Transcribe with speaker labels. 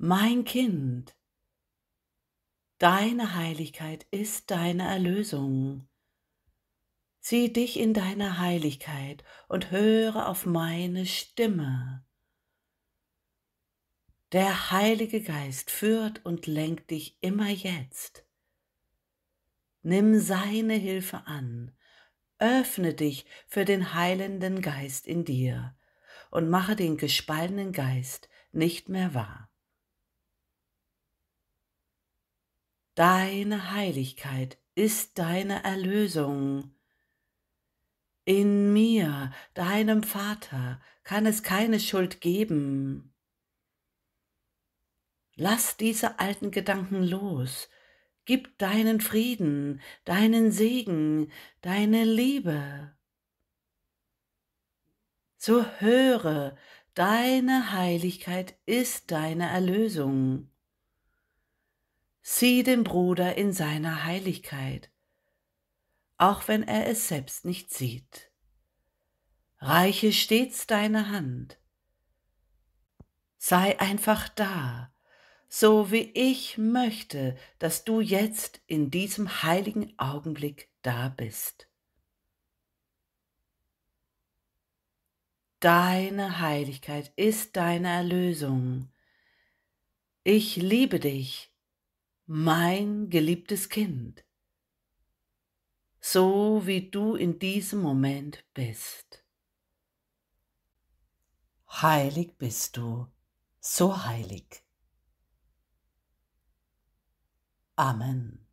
Speaker 1: Mein Kind, deine Heiligkeit ist deine Erlösung. Sieh dich in deiner Heiligkeit und höre auf meine Stimme. Der Heilige Geist führt und lenkt dich immer jetzt. Nimm seine Hilfe an, öffne dich für den heilenden Geist in dir und mache den gespaltenen Geist nicht mehr wahr. Deine Heiligkeit ist deine Erlösung. In mir, deinem Vater, kann es keine Schuld geben. Lass diese alten Gedanken los. Gib deinen Frieden, deinen Segen, deine Liebe. So höre, deine Heiligkeit ist deine Erlösung. Sieh den Bruder in seiner Heiligkeit, auch wenn er es selbst nicht sieht. Reiche stets deine Hand. Sei einfach da, so wie ich möchte, dass du jetzt in diesem heiligen Augenblick da bist. Deine Heiligkeit ist deine Erlösung. Ich liebe dich, mein geliebtes Kind, so wie du in diesem Moment bist. Heilig bist du, so heilig. Amen.